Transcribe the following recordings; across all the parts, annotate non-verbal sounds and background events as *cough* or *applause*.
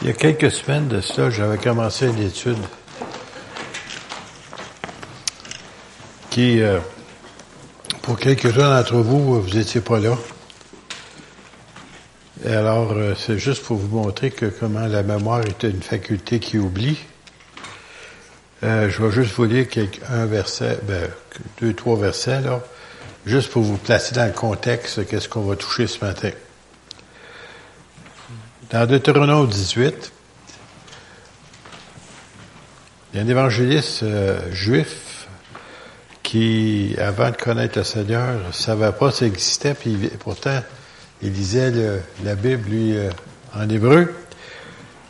Il y a quelques semaines de cela, j'avais commencé une étude qui, euh, pour quelques-uns d'entre vous, vous n'étiez pas là. Et alors, euh, c'est juste pour vous montrer que comment la mémoire est une faculté qui oublie. Euh, je vais juste vous lire quelques, un verset, ben, deux, trois versets, là, juste pour vous placer dans le contexte qu'est-ce qu'on va toucher ce matin. Dans Deutéronome 18, il y a un évangéliste euh, juif qui, avant de connaître le Seigneur, ne savait pas ça existait, puis pourtant, il lisait la Bible, lui, euh, en hébreu.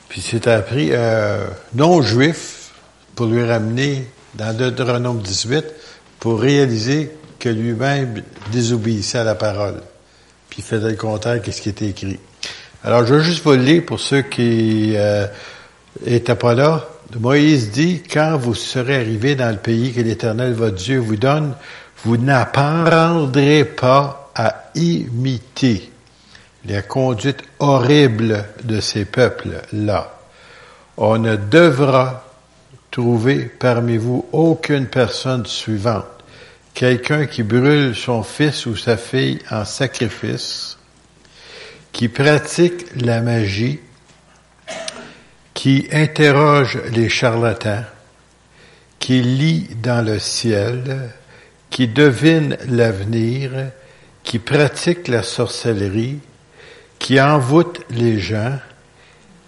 Puis s'est appris euh, non-juif pour lui ramener dans Deutéronome 18 pour réaliser que lui-même désobéissait à la parole. Puis faisait le contraire de ce qui était écrit. Alors, je vais juste vous le lire pour ceux qui n'étaient euh, pas là. Moïse dit, quand vous serez arrivés dans le pays que l'Éternel, votre Dieu, vous donne, vous n'apprendrez pas à imiter la conduite horrible de ces peuples-là. On ne devra trouver parmi vous aucune personne suivante, quelqu'un qui brûle son fils ou sa fille en sacrifice, qui pratique la magie, qui interroge les charlatans, qui lit dans le ciel, qui devine l'avenir, qui pratique la sorcellerie, qui envoûte les gens,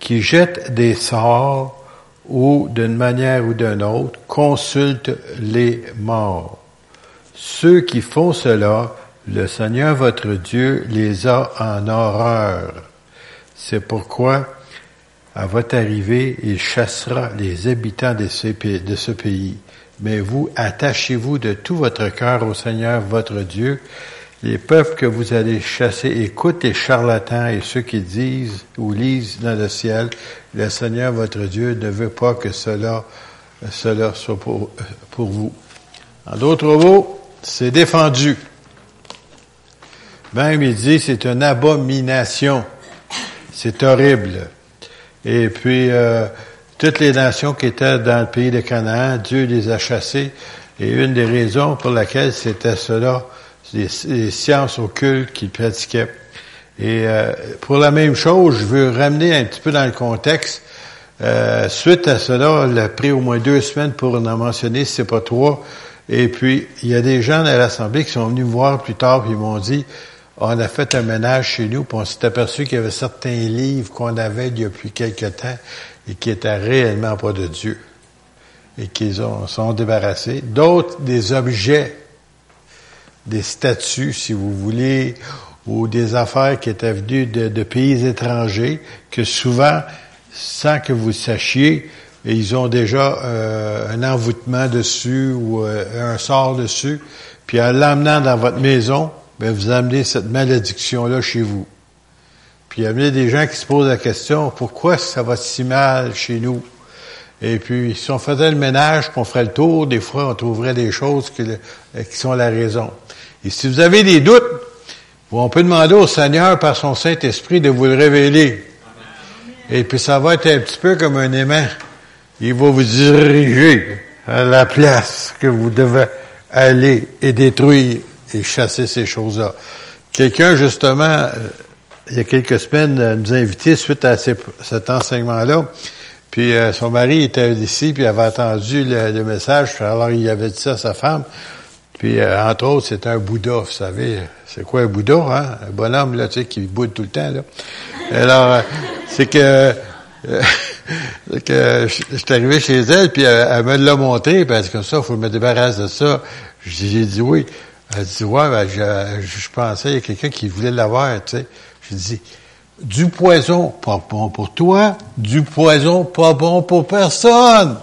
qui jette des sorts, ou d'une manière ou d'une autre, consulte les morts. Ceux qui font cela, le Seigneur votre Dieu les a en horreur. C'est pourquoi, à votre arrivée, il chassera les habitants de ce, pays. Mais vous, attachez-vous de tout votre cœur au Seigneur votre Dieu, les peuples que vous allez chasser écoutent les charlatans et ceux qui disent ou lisent dans le ciel, le Seigneur votre Dieu ne veut pas que cela, cela soit pour, pour vous. En d'autres mots, c'est défendu. Même il dit c'est une abomination. C'est horrible. Et puis, euh, toutes les nations qui étaient dans le pays de Canaan, Dieu les a chassées. Et une des raisons pour laquelle c'était cela, les, sciences occultes qu'il pratiquait. Et euh, pour la même chose, je veux ramener un petit peu dans le contexte. Euh, suite à cela, il a pris au moins deux semaines pour en mentionner, si c'est pas trois. Et puis, il y a des gens à l'Assemblée qui sont venus me voir plus tard, puis ils m'ont dit, on a fait un ménage chez nous, puis on s'est aperçu qu'il y avait certains livres qu'on avait depuis quelque temps et qui étaient réellement pas de Dieu et qu'ils sont débarrassés. D'autres, des objets des statuts, si vous voulez, ou des affaires qui étaient venues de, pays étrangers, que souvent, sans que vous sachiez, ils ont déjà euh, un envoûtement dessus ou euh, un sort dessus, puis en l'amenant dans votre maison, ben vous amenez cette malédiction-là chez vous. Puis il y a des gens qui se posent la question, pourquoi ça va si mal chez nous? Et puis, si on faisait le ménage, qu'on ferait le tour, des fois, on trouverait des choses qui, qui sont la raison. Et si vous avez des doutes, on peut demander au Seigneur par son Saint-Esprit de vous le révéler. Et puis ça va être un petit peu comme un aimant. Il va vous diriger à la place que vous devez aller et détruire et chasser ces choses-là. Quelqu'un, justement, euh, il y a quelques semaines, euh, nous a invités suite à cet enseignement-là. Puis euh, son mari était ici, puis avait entendu le, le message. Alors il avait dit ça à sa femme. Puis, euh, entre autres, c'est un Bouddha, vous savez. C'est quoi un Bouddha, hein? Un bonhomme, là, tu sais, qui boude tout le temps, là. Alors, c'est que, euh, *laughs* que je suis arrivé chez elle, puis elle, me l'a montré, parce que ça, il faut me débarrasser de ça. J'ai dit oui. Elle dit, ouais, ben, je, je pensais, il y a quelqu'un qui voulait l'avoir, tu sais. J'ai dit, du poison, pas bon pour toi, du poison, pas bon pour personne.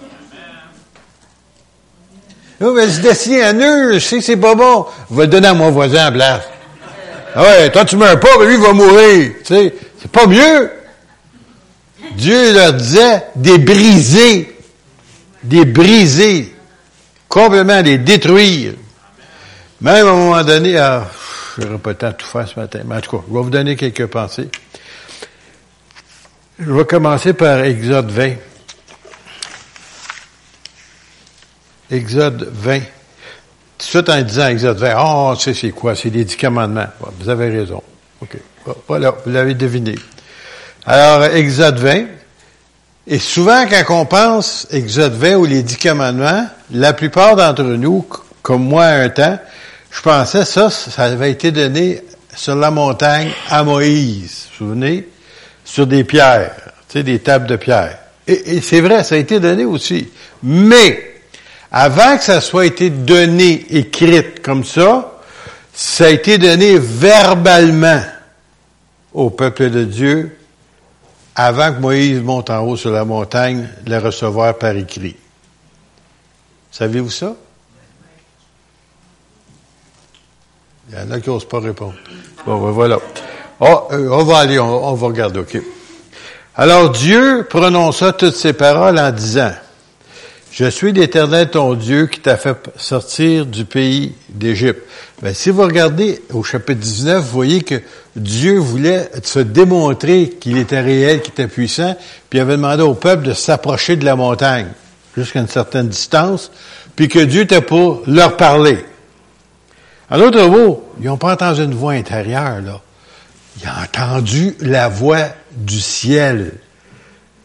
Non, mais je dessine un nœud, je sais que c'est pas bon. Je vais le donner à mon voisin à place. Ah ouais, toi tu meurs pas, mais lui il va mourir. Tu sais, c'est pas mieux. Dieu leur disait des briser, des complètement les détruire. Même à un moment donné, ah, je n'aurai pas le temps de tout faire ce matin, mais en tout cas, je vais vous donner quelques pensées. Je vais commencer par Exode 20. Exode 20. Tout en disant Exode 20, oh, sais c'est quoi? C'est les dix commandements. vous avez raison. OK. Voilà, vous l'avez deviné. Alors, Exode 20. Et souvent, quand on pense Exode 20 ou les dix commandements, la plupart d'entre nous, comme moi à un temps, je pensais ça, ça avait été donné sur la montagne à Moïse. Vous vous souvenez? Sur des pierres, tu sais, des tables de pierre. Et, et c'est vrai, ça a été donné aussi. Mais, avant que ça soit été donné, écrite comme ça, ça a été donné verbalement au peuple de Dieu avant que Moïse monte en haut sur la montagne, le recevoir par écrit. Savez-vous ça? Il y en a qui n'osent pas répondre. Bon, ben voilà. Oh, euh, on va aller, on, va regarder, OK. Alors Dieu prononça toutes ces paroles en disant, je suis l'Éternel ton Dieu qui t'a fait sortir du pays d'Égypte. Ben, si vous regardez au chapitre 19, vous voyez que Dieu voulait se démontrer qu'il était réel, qu'il était puissant, puis il avait demandé au peuple de s'approcher de la montagne jusqu'à une certaine distance, puis que Dieu était pour leur parler. En d'autres mots, ils n'ont pas entendu une voix intérieure, là. Ils ont entendu la voix du ciel,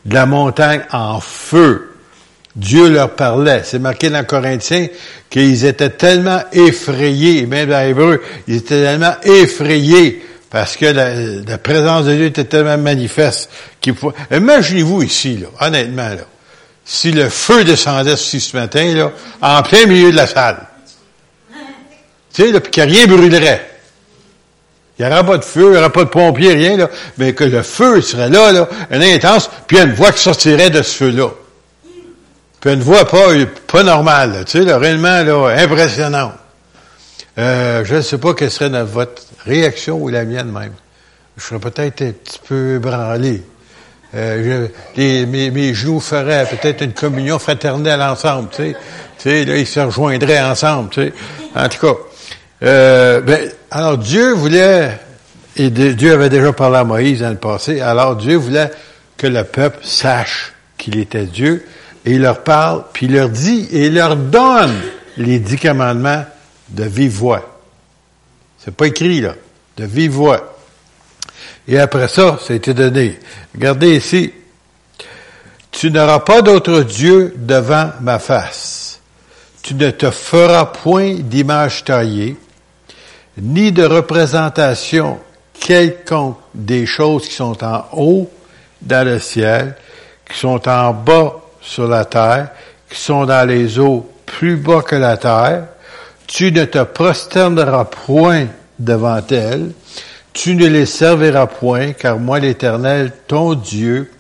de la montagne en feu. Dieu leur parlait. C'est marqué dans Corinthiens qu'ils étaient tellement effrayés, même dans l'hébreu, ils étaient tellement effrayés parce que la, présence de Dieu était tellement manifeste qu'il faut... Imaginez-vous ici, là, honnêtement, là, si le feu descendait ici ce matin, là, en plein milieu de la salle. Tu sais, là, puis que rien brûlerait. Il n'y aura pas de feu, il n'y aura pas de pompiers, rien, là, mais que le feu serait là, là, un intense, puis une voix qui sortirait de ce feu-là. Puis une voix pas, pas normale, tu sais, là, réellement là, impressionnante. Euh, je ne sais pas quelle serait votre réaction ou la mienne même. Je serais peut-être un petit peu ébranlé. Euh, je, mes, mes, genoux feraient peut-être une communion fraternelle ensemble, tu sais. Tu sais, là, ils se rejoindraient ensemble, tu sais. En tout cas, euh, ben, alors Dieu voulait, et Dieu avait déjà parlé à Moïse dans le passé, alors Dieu voulait que le peuple sache qu'il était Dieu, et il leur parle, puis il leur dit, et il leur donne les dix commandements de vive voix. C'est pas écrit, là. De vive voix. Et après ça, ça a été donné. Regardez ici. Tu n'auras pas d'autre Dieu devant ma face. Tu ne te feras point d'image taillée, ni de représentation quelconque des choses qui sont en haut dans le ciel, qui sont en bas sur la terre, qui sont dans les eaux plus bas que la terre. Tu ne te prosterneras point devant elles. Tu ne les serviras point, car moi, l'Éternel, ton Dieu,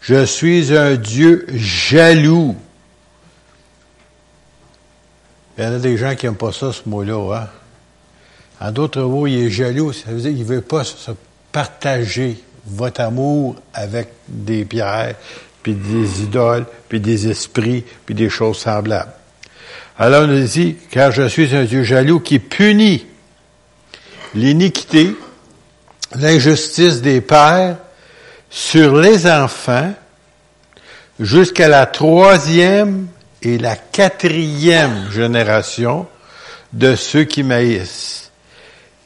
je suis un Dieu jaloux. Il y en a des gens qui n'aiment pas ça, ce mot-là. Hein? En d'autres mots, il est jaloux. Ça veut dire qu'il ne veut pas se partager votre amour avec des pierres, puis des idoles, puis des esprits, puis des choses semblables. Alors on nous dit, car je suis un Dieu jaloux qui punit l'iniquité, l'injustice des pères sur les enfants jusqu'à la troisième et la quatrième génération de ceux qui maïssent,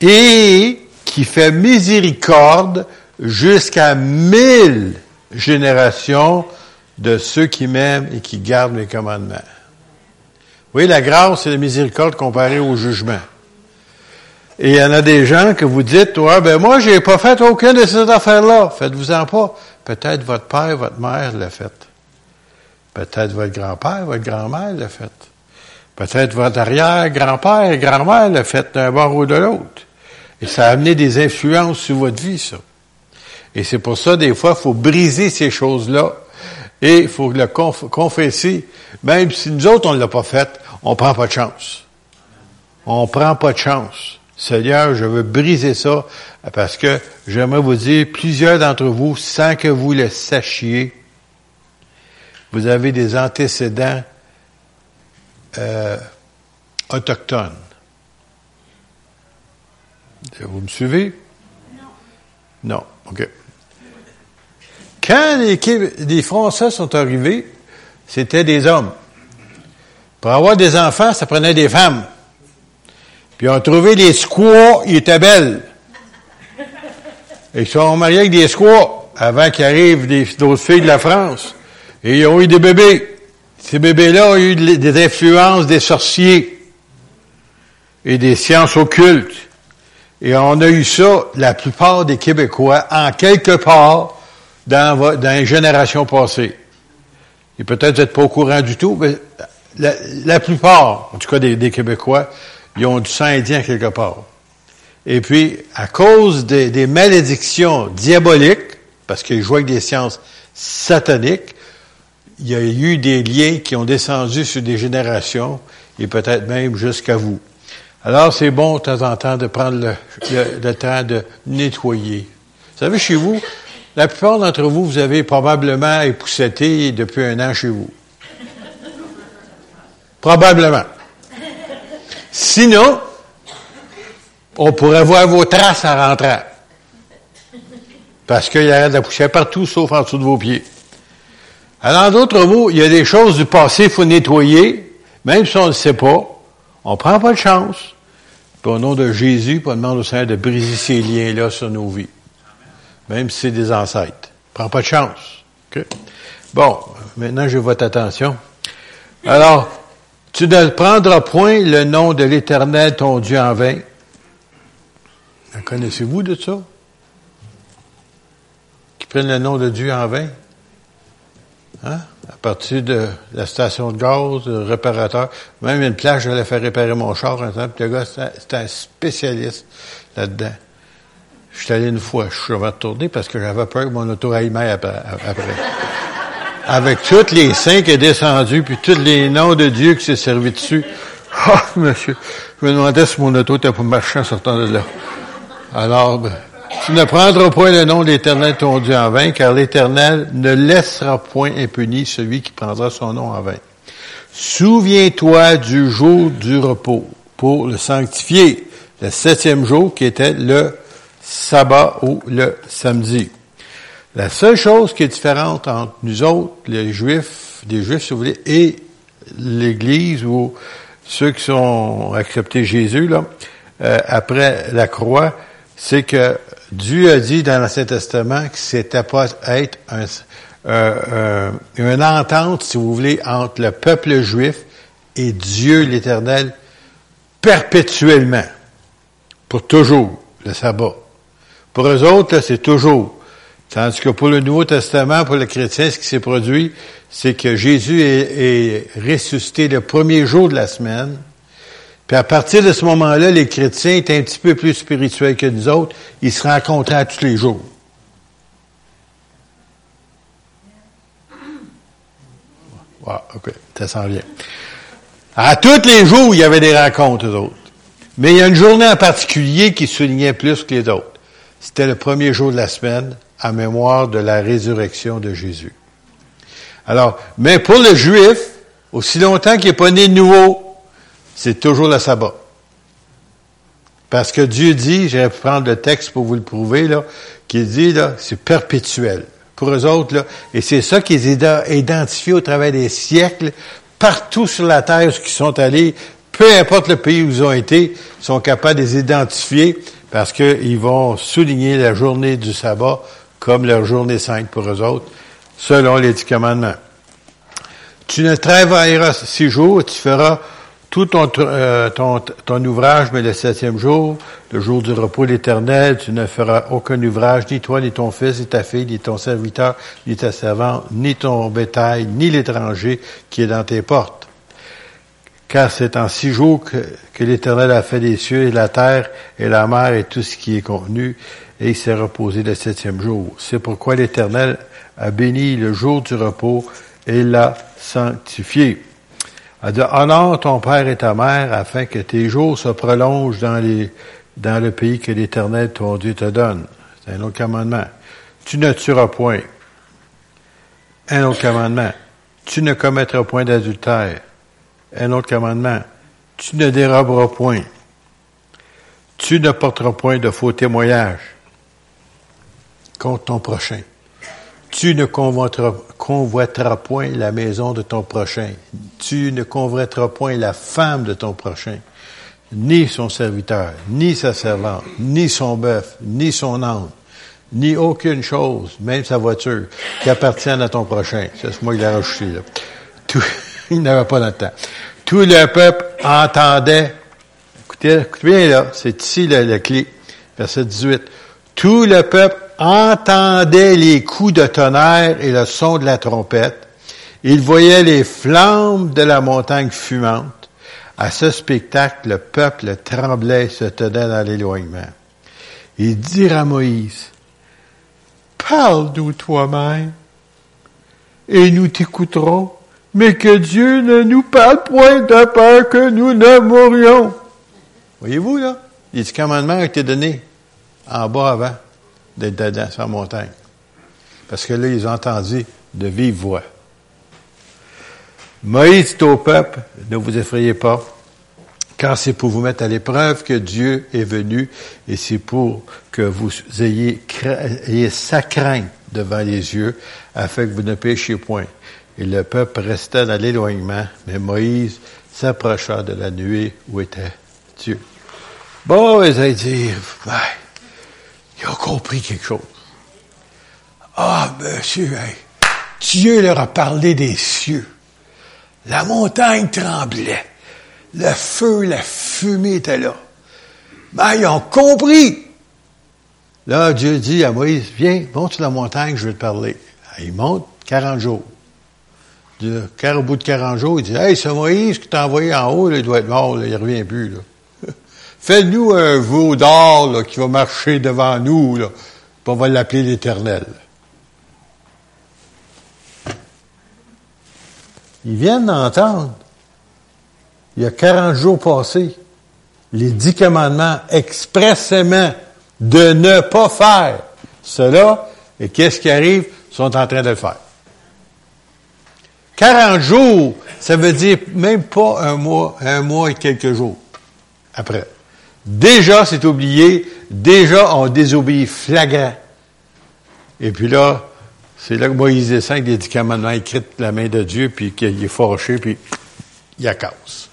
et qui fait miséricorde jusqu'à mille génération de ceux qui m'aiment et qui gardent mes commandements. Oui, la grâce et la miséricorde comparée au jugement. Et il y en a des gens que vous dites, ouais, ben moi, j'ai pas fait aucune de ces affaires-là. Faites-vous-en pas. Peut-être votre père, votre mère l'a fait. Peut-être votre grand-père, votre grand-mère l'a fait. Peut-être votre arrière-grand-père grand-mère l'a fait d'un bord ou de l'autre. Et ça a amené des influences sur votre vie, ça. Et c'est pour ça, des fois, il faut briser ces choses-là et il faut le confesser. Même si nous autres, on ne l'a pas fait, on prend pas de chance. On prend pas de chance. Seigneur, je veux briser ça parce que j'aimerais vous dire, plusieurs d'entre vous, sans que vous le sachiez, vous avez des antécédents euh, autochtones. Vous me suivez? Non. Non, OK. quand les, Français sont arrivés, c'était des hommes. Pour avoir des enfants, ça prenait des femmes. Puis ils ont trouvé les squaws, ils étaient belles. Et ils sont mariés avec des squaws avant qu'arrivent d'autres filles de la France. Et ils ont eu des bébés. Ces bébés-là ont eu des influences des sorciers et des sciences occultes. Et on a eu ça, la plupart des Québécois, en quelque part dans, dans les générations passées. Et peut-être vous n'êtes pas au courant du tout, mais la, plupart, en tout cas des, Québécois, ils ont du sang indien quelque part. Et puis, à cause des, des malédictions diaboliques, parce qu'ils jouent avec des sciences sataniques, il y a eu des liens qui ont descendu sur des générations et peut-être même jusqu'à vous. Alors, c'est bon de temps en temps de prendre le, temps de nettoyer. Vous savez, chez vous, la plupart d'entre vous, vous avez probablement épousseté depuis un an chez vous. Probablement. Sinon, on pourrait voir vos traces en rentrant. Parce qu'il y a de la poussière partout, sauf en dessous de vos pieds. Alors, d'autres mots, il y a des choses du passé qu'il faut nettoyer, même si on ne le sait pas. On ne prend pas de chance. Au nom de Jésus, on demande au Seigneur de briser ces liens-là sur nos vies. Même si c'est des ancêtres. Prends pas de chance. Bon, maintenant, je votre attention. Alors, tu ne prendras point le nom de l'Éternel, ton Dieu, en vain. Connaissez-vous de ça? Qui prennent le nom de Dieu en vain? Hein? À partir de la station de gaz, le réparateur. Même une plage, j'allais faire réparer mon char un temps, puis le gars, c'était un spécialiste là-dedans. Je suis allé une fois, je suis retourné parce que j'avais peur que mon auto aille après. après avec toutes les saints qui est descendu, puis tous les noms de Dieu qui s'est servi dessus. Ah, monsieur, je me demandais si mon auto était pour marcher en sortant de là. Alors, ben, tu ne prendras point le nom de l'Éternel ton Dieu en vain, car l'Éternel ne laissera point impuni celui qui prendra son nom en vain. Souviens-toi du jour du repos pour le sanctifier, le septième jour qui était le sabbat ou le samedi. La seule chose qui est différente entre nous autres, les Juifs, des Juifs, si vous voulez, et l'Église ou ceux qui sont acceptés Jésus, là, euh, après la croix, c'est que Dieu a dit dans l'Ancien Testament que c'était pas être un, euh, une entente, si vous voulez, entre le peuple juif et Dieu l'Éternel perpétuellement, pour toujours, le sabbat. Pour eux autres, c'est toujours. Tandis que pour le Nouveau Testament, pour le chrétien, ce qui s'est produit, c'est que Jésus est, ressuscité le premier jour de la semaine. Puis à partir de ce moment-là, les chrétiens étaient un petit peu plus spirituels que nous autres. Ils se rencontraient tous les jours. Wow, OK, ça s'en vient. À tous les jours, il y avait des rencontres, eux autres. Mais il y a une journée en particulier qui soulignait plus que les autres. C'était le premier jour de la semaine, à mémoire de la résurrection de Jésus. Alors, mais pour le juif, aussi longtemps qu'il n'est pas né de nouveau, c'est toujours le sabbat. Parce que Dieu dit, je vais prendre le texte pour vous le prouver, là, qui dit, là, c'est perpétuel. Pour eux autres, là, et c'est ça qu'ils ont identifié au travers des siècles, partout sur la terre où ils sont allés, peu importe le pays où ils ont été, sont capables de les identifier parce qu'ils vont souligner la journée du sabbat comme leur journée sainte pour eux autres, selon les dix commandements. Tu ne travailleras six jours, tu feras tout euh, ton, ouvrage, mais le septième jour, le jour du repos l'éternel, tu ne feras aucun ouvrage, ni toi, ni ton fils, ni ta fille, ni ton serviteur, ni ta servante, ni ton bétail, ni l'étranger qui est dans tes portes. Car c'est en six jours que l'Éternel a fait les cieux et la terre et la mer et tout ce qui est contenu, et il s'est reposé le septième jour. C'est pourquoi l'Éternel a béni le jour du repos et l'a sanctifié. A dit, honore ton père et ta mère afin que tes jours se prolongent dans le pays que l'Éternel ton Dieu te donne. C'est un autre commandement. Tu ne tueras point. Un autre commandement. Tu ne commettras point d'adultère. Un autre commandement. Tu ne déroberas point. Tu ne porteras point de faux témoignages contre ton prochain. Tu ne convoiteras, point la maison de ton prochain. Tu ne convoiteras point la femme de ton prochain, ni son serviteur, ni sa servante, ni son bœuf, ni son âne, ni aucune chose, même sa voiture, qui appartienne à ton prochain. C'est moi qui l'ai rajouté, là. Tout, *laughs* il n'avait pas le. Tout le peuple entendait. Écoutez, écoutez bien là, c'est ici la clé. Verset 18. Tout le peuple entendait les coups de tonnerre et le son de la trompette. Il voyait les flammes de la montagne fumante. À ce spectacle, le peuple tremblait et se tenait dans l'éloignement. Il dit à Moïse, Parle-nous toi-même, et nous t'écouterons, mais que Dieu ne nous parle point de peur que nous ne mourions. Voyez-vous, là? Les commandements ont été donnés en bas avant d'être dedans, sur montagne. Parce que là, ils ont entendu de vive voix. Moïse dit au peuple, ne vous effrayez pas, car c'est pour vous mettre à l'épreuve que Dieu est venu et c'est pour que vous ayez, sa crainte devant les yeux afin que vous ne péchiez point. Et le peuple restait dans l'éloignement, mais Moïse s'approcha de la nuée où était Dieu. Bon, ils ont dit, ils ont compris quelque chose. Ah, monsieur, Dieu leur a parlé des cieux. La montagne tremblait. Le feu, la fumée était là. Ben, ils ont compris. Là, Dieu dit à Moïse, viens, monte sur la montagne, je vais te parler. Il monte 40 jours. Au bout de 40 jours, il dit, hey, c'est Moïse qui t'a envoyé en haut, il doit être mort, il il revient plus. Fais-nous un veau d'or qui va marcher devant nous, là, on va l'appeler l'Éternel. Ils viennent d'entendre, il y a 40 jours passés, les dix commandements expressément de ne pas faire cela, et qu'est-ce qui arrive? Ils sont en train de le faire. 40 jours, ça veut dire même pas un mois, un mois et quelques jours après. Déjà, c'est oublié. Déjà, on désobéit flagrant. Et puis là, c'est là que Moïse descend dix commandements écrits de la main de Dieu, puis qu'il est fâché, puis il a casse.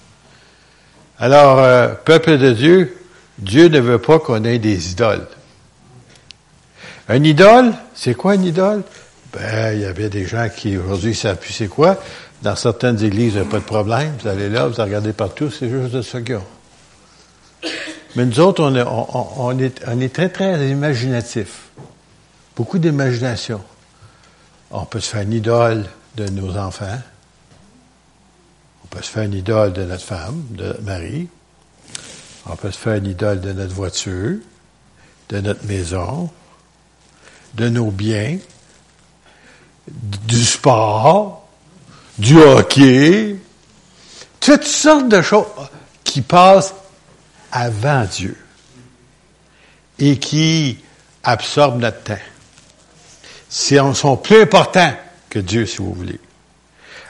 Alors, euh, peuple de Dieu, Dieu ne veut pas qu'on ait des idoles. Un idole, c'est quoi un idole? Ben, il y avait des gens qui aujourd'hui ne savent plus c'est quoi. Dans certaines églises, il n'y a pas de problème. Vous allez là, vous regardez partout, c'est juste de ce. Mais nous autres, on est, est très, très imaginatifs. Beaucoup d'imagination. On peut se faire une idole de nos enfants. On peut se faire une idole de notre femme, de notre mari. On peut se faire une idole de notre voiture, de notre maison, de nos biens, du sport, du hockey, toutes sortes de choses qui passent avant Dieu et qui absorbent notre temps. C'est, sont plus importants que Dieu, si vous voulez.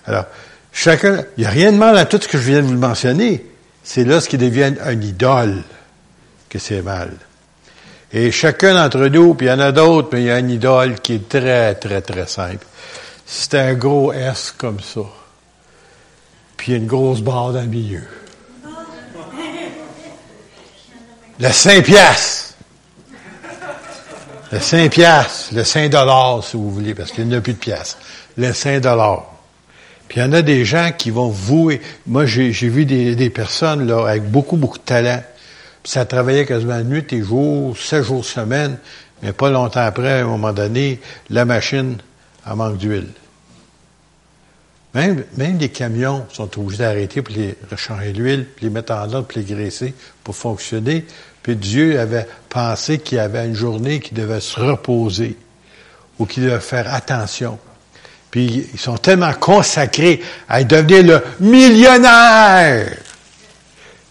Alors, chacun, il n'y a rien de mal à tout ce que je viens de vous mentionner. C'est lorsqu'ils deviennent un idole que c'est mal. Et chacun d'entre nous, puis il y en a d'autres, mais il y a une idole qui est très, très, très simple. C'est un gros S comme ça. Puis il y a une grosse barre dans le milieu. Le Saint piastres. Le Saint piastres, le Saint dollar, si vous voulez, parce qu'il n'y a plus de pièces. Le Saint dollar. Puis il y en a des gens qui vont vouer. Moi, j'ai vu des, des, personnes là avec beaucoup, beaucoup de talent. Puis ça travaillait quasiment nuit et jour, sept jours semaine, mais pas longtemps après, à un moment donné, la machine en manque d'huile. Même, les camions sont obligés d'arrêter pour les recharger l'huile, puis les mettre en ordre, puis les graisser pour fonctionner. Puis Dieu avait pensé qu'il y avait une journée qui devait se reposer ou qu'il devait faire attention. Puis ils sont tellement consacrés à devenir le millionnaire.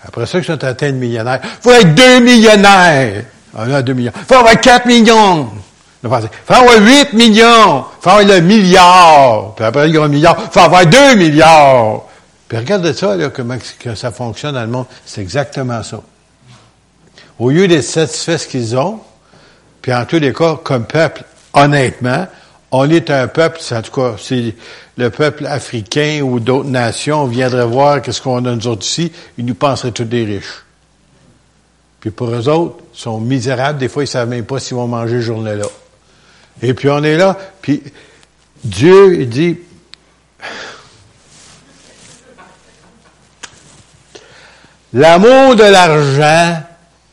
Après ça, ils sont atteints de millionnaire. Il faut être deux millionnaires. Là, deux millions. Il faut avoir quatre millions. Il faut avoir 8 millions. Il faut avoir le milliard. Puis après, a un milliard. Il faut avoir 2 milliards. Puis regardez ça, là, comment que ça fonctionne dans le monde. C'est exactement ça. Au lieu d'être satisfaits ce qu'ils ont, puis en tous les cas, comme peuple, honnêtement, on est un peuple, en tout cas, c'est le peuple africain ou d'autres nations, on viendrait voir qu'est-ce qu'on a nous autres ici, ils nous penseraient tous des riches. Puis pour eux autres, ils sont misérables, des fois ils savent même pas s'ils vont manger journée-là. Et puis on est là, puis Dieu, il dit, l'amour de l'argent,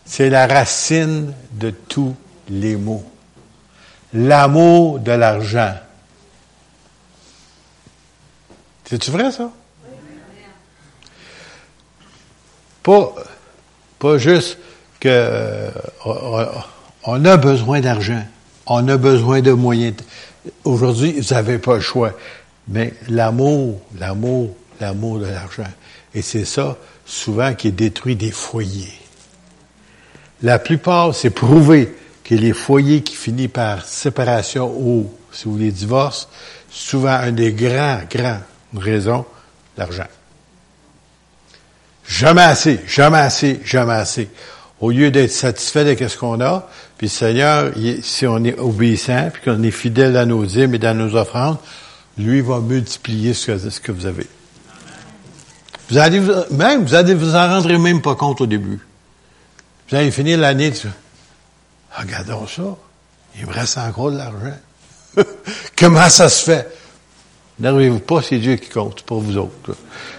c'est la racine de tous les maux l'amour de l'argent. C'est-tu vrai, ça? Pas, pas juste que euh, on a besoin d'argent, on a besoin de moyens. Aujourd'hui, vous n'avez pas le choix. Mais l'amour, l'amour, l'amour de l'argent. Et c'est ça, souvent, qui détruit des foyers. La plupart, c'est prouvé que les foyers qui finissent par séparation ou, si vous voulez, divorce, souvent un des grands, grands raisons, l'argent. Jamais assez, jamais assez, jamais assez. Au lieu d'être satisfait de ce qu'on a, puis le Seigneur, si on est obéissant, puis qu'on est fidèle dans nos dîmes et dans nos offrandes, lui va multiplier ce que, vous avez. Vous allez, même, vous allez vous en rendre même pas compte au début. Vous allez finir l'année, Regardons ça. Il me reste encore de l'argent. *laughs* Comment ça se fait? N'arrivez-vous pas, c'est Dieu qui compte pour vous autres.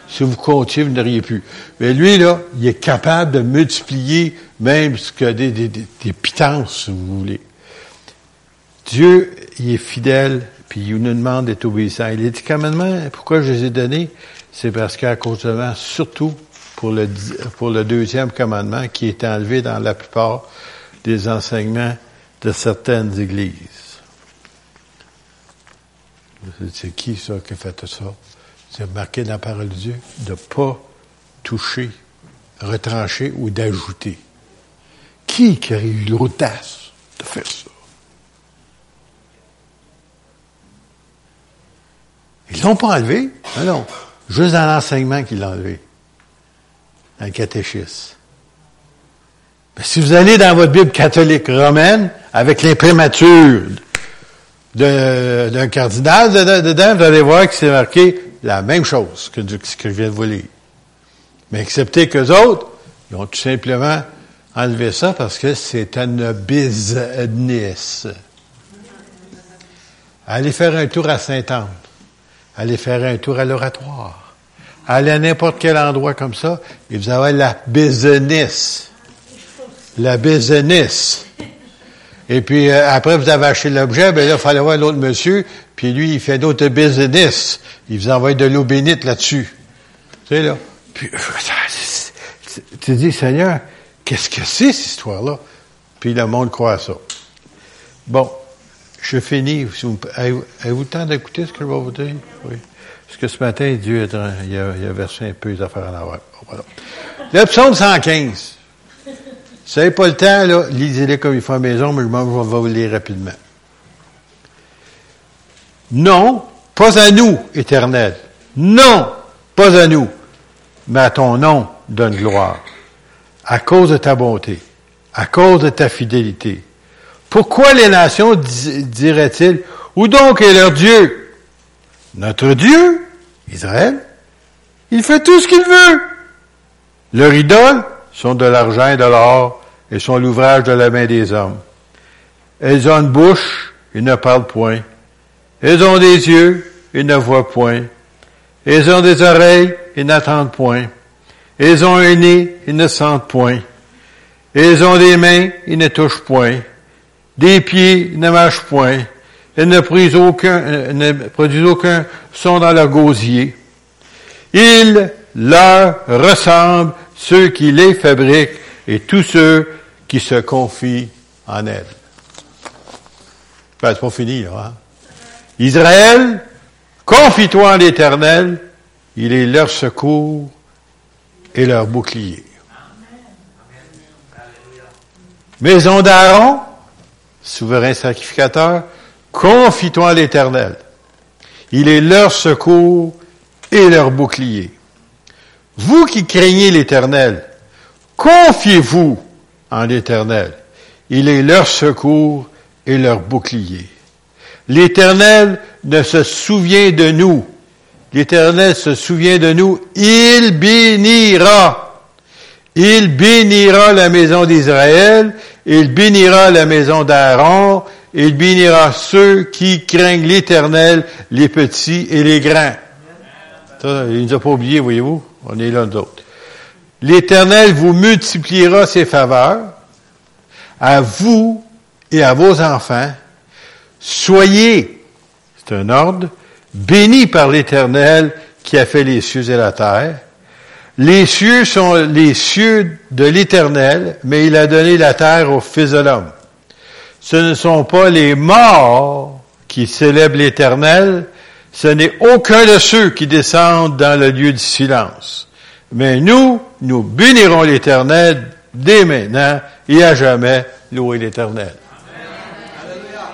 Si vous comptiez, vous n'auriez plus. Mais lui, là, il est capable de multiplier même ce que des, des, des, pitances, si vous voulez. Dieu, il est fidèle, puis il nous demande d'être obéissant. Il a dit commandements, pourquoi je les ai donnés? C'est parce qu'à cause de surtout pour le deuxième commandement qui est enlevé dans la plupart des enseignements de certaines églises. C'est qui ça qui a fait ça? C'est marqué dans la parole de Dieu de ne pas toucher, retrancher ou d'ajouter. Qui qui a eu l'audace de faire ça? Ils l'ont pas enlevé. Non, non. Juste dans l'enseignement qu'ils l'ont enlevé. Dans le catéchisme. Ben, si vous allez dans votre Bible catholique romaine, avec l'imprimature d'un cardinal dedans, vous allez voir que c'est marqué la même chose que ce que je viens de vous lire. Mais excepté qu'eux autres, ils ont tout simplement enlevé ça parce que c'est un business. Allez faire un tour à Saint-Anne. Allez faire un tour à l'oratoire. Allez à n'importe quel endroit comme ça et vous avez la business la business. Et puis euh, après, vous avez acheté l'objet, ben là, il fallait voir l'autre monsieur, puis lui, il fait d'autres business. Il vous envoie de l'eau bénite là-dessus. Tu sais, là. Puis, *laughs* tu dis, Seigneur, qu'est-ce que c'est, cette histoire-là? Puis le monde croit à ça. Bon, je finis. Avez-vous le temps d'écouter ce que je vais vous dire? Oui. Parce que ce matin, Dieu il a, il a versé un peu les affaires en avant. Voilà. Le psaume 115 vous n'avez pas le temps, lisez-les comme il faut à la maison, mais je vais vous lire rapidement. Non, pas à nous, éternel. Non, pas à nous, mais à ton nom donne gloire. À cause de ta bonté, à cause de ta fidélité. Pourquoi les nations diraient-ils, où donc est leur Dieu? Notre Dieu, Israël, il fait tout ce qu'il veut. Leur idole sont de l'argent et de l'or et sont l'ouvrage de la main des hommes. Elles ont une bouche, ils ne parlent point. Elles ont des yeux, ils ne voient point. Elles ont des oreilles, ils n'attendent point. Elles ont un nez, ils ne sentent point. Elles ont des mains, ils ne touchent point. Des pieds, ils ne marchent point. Elles ne produisent aucun, euh, ne produisent aucun son dans leur gosier. Ils leur ressemblent, ceux qui les fabriquent, et tous ceux qui se confie en elle. Ben, c'est pas fini, là. Hein? Israël, confie-toi en l'Éternel, il est leur secours et leur bouclier. Maison d'Aaron, souverain sacrificateur, confie-toi en l'Éternel. Il est leur secours et leur bouclier. Vous qui craignez l'Éternel, confiez-vous en l'Éternel. Il est leur secours et leur bouclier. L'Éternel ne se souvient de nous. L'Éternel se souvient de nous. Il bénira. Il bénira la maison d'Israël. Il bénira la maison d'Aaron. Il bénira ceux qui craignent l'Éternel, les petits et les grands. Il nous a pas oublié, voyez-vous? On est là, d'autres. L'Éternel vous multipliera ses faveurs à vous et à vos enfants. Soyez, c'est un ordre, bénis par l'Éternel qui a fait les cieux et la terre. Les cieux sont les cieux de l'Éternel, mais il a donné la terre au Fils de l'homme. Ce ne sont pas les morts qui célèbrent l'Éternel, ce n'est aucun de ceux qui descendent dans le lieu du silence. Mais nous, nous bénirons l'Éternel dès maintenant et à jamais, louer l'Éternel.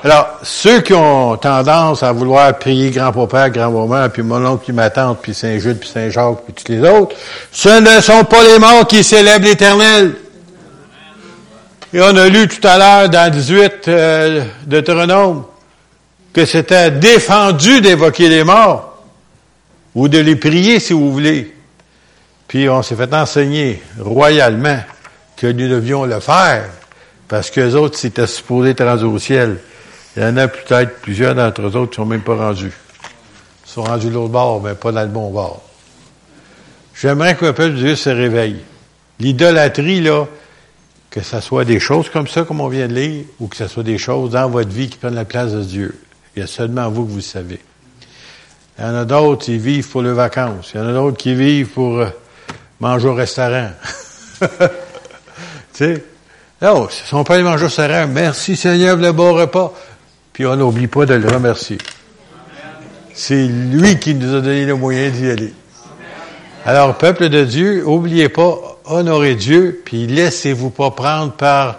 Alors, ceux qui ont tendance à vouloir prier grand-papa, grand-maman, puis mon oncle, puis ma tante, puis Saint-Jude, puis Saint-Jacques, puis tous les autres, ce ne sont pas les morts qui célèbrent l'Éternel. Et on a lu tout à l'heure dans 18 euh, Deutéronome que c'était défendu d'évoquer les morts ou de les prier si vous voulez. Puis on s'est fait enseigner royalement que nous devions le faire parce que les autres s'étaient supposés être rendus au ciel. Il y en a peut-être plusieurs d'entre eux autres qui sont même pas rendus. Ils sont rendus l'autre bord, mais pas dans le bon bord. J'aimerais que le peuple de Dieu se réveille. L'idolâtrie, là, que ce soit des choses comme ça, comme on vient de lire, ou que ce soit des choses dans votre vie qui prennent la place de Dieu. Il y a seulement vous que vous le savez. Il y en a d'autres qui vivent pour les vacances. Il y en a d'autres qui vivent pour euh, manger au restaurant. *laughs* tu sais? Non, ce ne sont pas les manger au restaurant. Merci Seigneur pour le bon repas. Puis on n'oublie pas de le remercier. C'est lui qui nous a donné le moyen d'y aller. Alors, peuple de Dieu, n'oubliez pas honorez Dieu, puis laissez-vous pas prendre par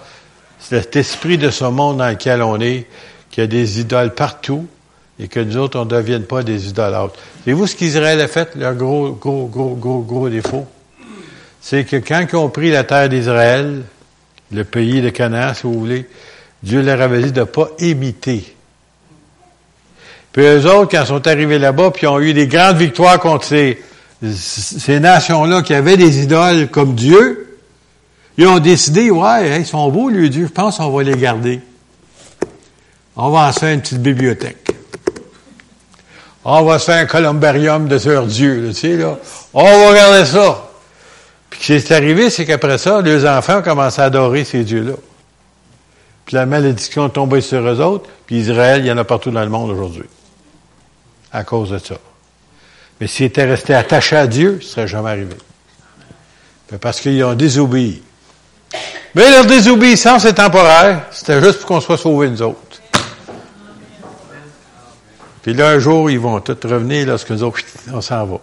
cet esprit de ce monde dans lequel on est, qu'il y a des idoles partout, et que nous autres, on ne devienne pas des idolâtres. Savez-vous ce qu'Israël a fait, leur gros, gros, gros, gros, gros défaut? C'est que quand ils ont pris la terre d'Israël, le pays de Canaan, si vous voulez, Dieu leur avait dit de ne pas imiter. Puis eux autres, quand ils sont arrivés là-bas, puis ont eu des grandes victoires contre ces, ces nations-là qui avaient des idoles comme Dieu, ils ont décidé, ouais, ils sont beaux, les dieux, je pense qu'on va les garder. On va en faire une petite bibliothèque. On va se faire un columbarium de leurs dieux, tu sais, là. On va regarder ça. Ce qui est arrivé, c'est qu'après ça, les enfants ont commencé à adorer ces dieux-là. Puis la malédiction est tombée sur eux autres, puis Israël, il y en a partout dans le monde aujourd'hui. À cause de ça. Mais s'ils étaient restés attachés à Dieu, ce serait jamais arrivé. Parce qu'ils ont désobéi. Mais leur désobéissance est temporaire. C'était juste pour qu'on soit sauvés, nous autres. Puis là, un jour, ils vont tous revenir lorsque nous autres, *laughs* on s'en va.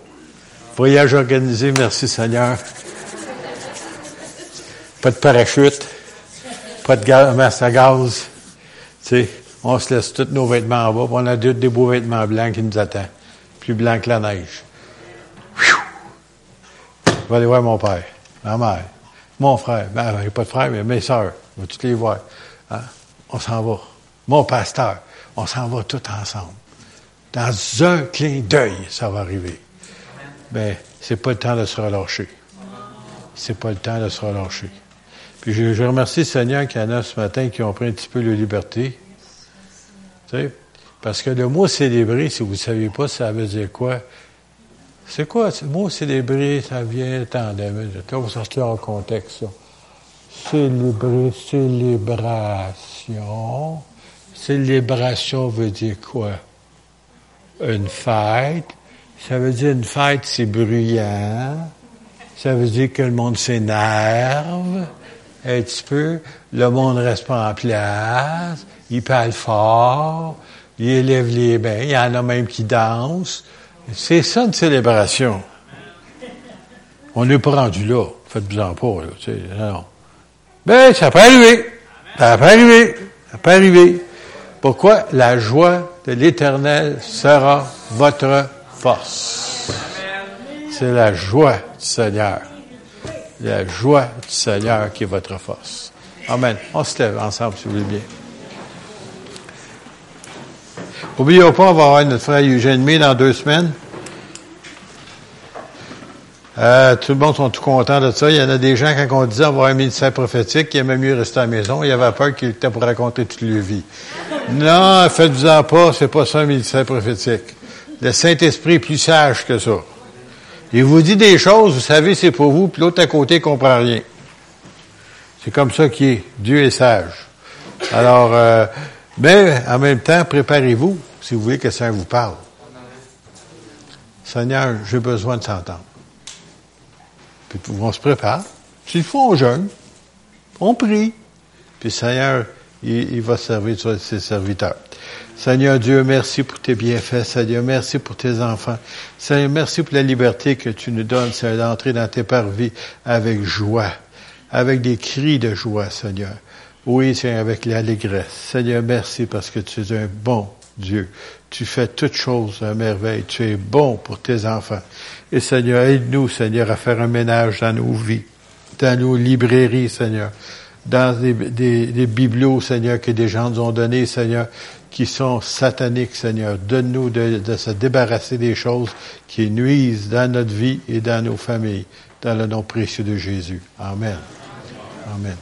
Voyage organisé, merci Seigneur. Pas de parachute, pas de masse à gaz. Tu sais, on se laisse tous nos vêtements en bas, on a des beaux vêtements blancs qui nous attendent plus blanc que la neige. Je vais aller voir mon père, ma mère, mon frère. Ben, j'ai pas de frère, mais mes sœurs. Je vais toutes les voir. Hein? On s'en va. Mon pasteur. On s'en va tous ensemble. Dans un clin d'œil, ça va arriver. Mais c'est pas le temps de se relâcher. C'est pas le temps de se relâcher. Je, remercie Seigneur qu'il en a ce matin qui ont pris un petit peu de liberté. Tu sais, parce que le mot célébrer, si vous ne savez pas, ça veut dire quoi? C'est quoi? Le mot célébrer, ça vient, attendez, on va sortir en contexte. Célébrer, célébration. Célébration veut dire quoi? Une fête. Ça veut dire une fête, c'est bruyant. Ça veut dire que le monde s'énerve un petit peu. Le monde reste pas en place. Il parle fort il élève les mains, il y en a même qui dansent. C'est ça une célébration. On n'est pas rendu là. Faites-vous en pas, là. Tu sais, non. Ben, ça peut arriver. Ça peut arriver. Ça peut arriver. Pourquoi? La joie de l'Éternel sera votre force? C'est la joie du Seigneur. La joie du Seigneur qui est votre force. Amen. On se lève ensemble, si vous voulez bien. Oublions pas, on va avoir notre frère Eugène May dans deux semaines. Euh, tout le monde sont tout contents de ça. Il y en a des gens, quand on disait avoir un ministère prophétique, qui aimaient mieux rester à la maison. Il y avait peur qu'il était pour raconter toute leur vie. Non, faites-vous-en pas, c'est pas ça un ministère prophétique. Le Saint-Esprit est plus sage que ça. Il vous dit des choses, vous savez, c'est pour vous, puis l'autre à côté comprend rien. C'est comme ça qu'il est. Dieu est sage. Alors, euh, mais en même temps, préparez-vous si vous voulez que ça vous parle. Seigneur, j'ai besoin de t'entendre. Puis on se prépare. S'il faut, on jeûne. On prie. Puis Seigneur, il, va servir ses serviteurs. Seigneur Dieu, merci pour tes bienfaits. Seigneur, merci pour tes enfants. Seigneur, merci pour la liberté que tu nous donnes, Seigneur, d'entrer dans tes parvis avec joie, avec des cris de joie, Seigneur. Oui, Seigneur, avec l'allégresse. Seigneur, merci parce que tu es un bon Dieu. Tu fais toutes choses à merveille. Tu es bon pour tes enfants. Et Seigneur, aide-nous, Seigneur, à faire un ménage dans nos vies, dans nos librairies, Seigneur, dans des, des, bibelots, Seigneur, que des gens nous ont donnés, Seigneur, qui sont sataniques, Seigneur. Donne-nous de, se débarrasser des choses qui nuisent dans notre vie et dans nos familles, dans le nom précieux de Jésus. Amen. Amen.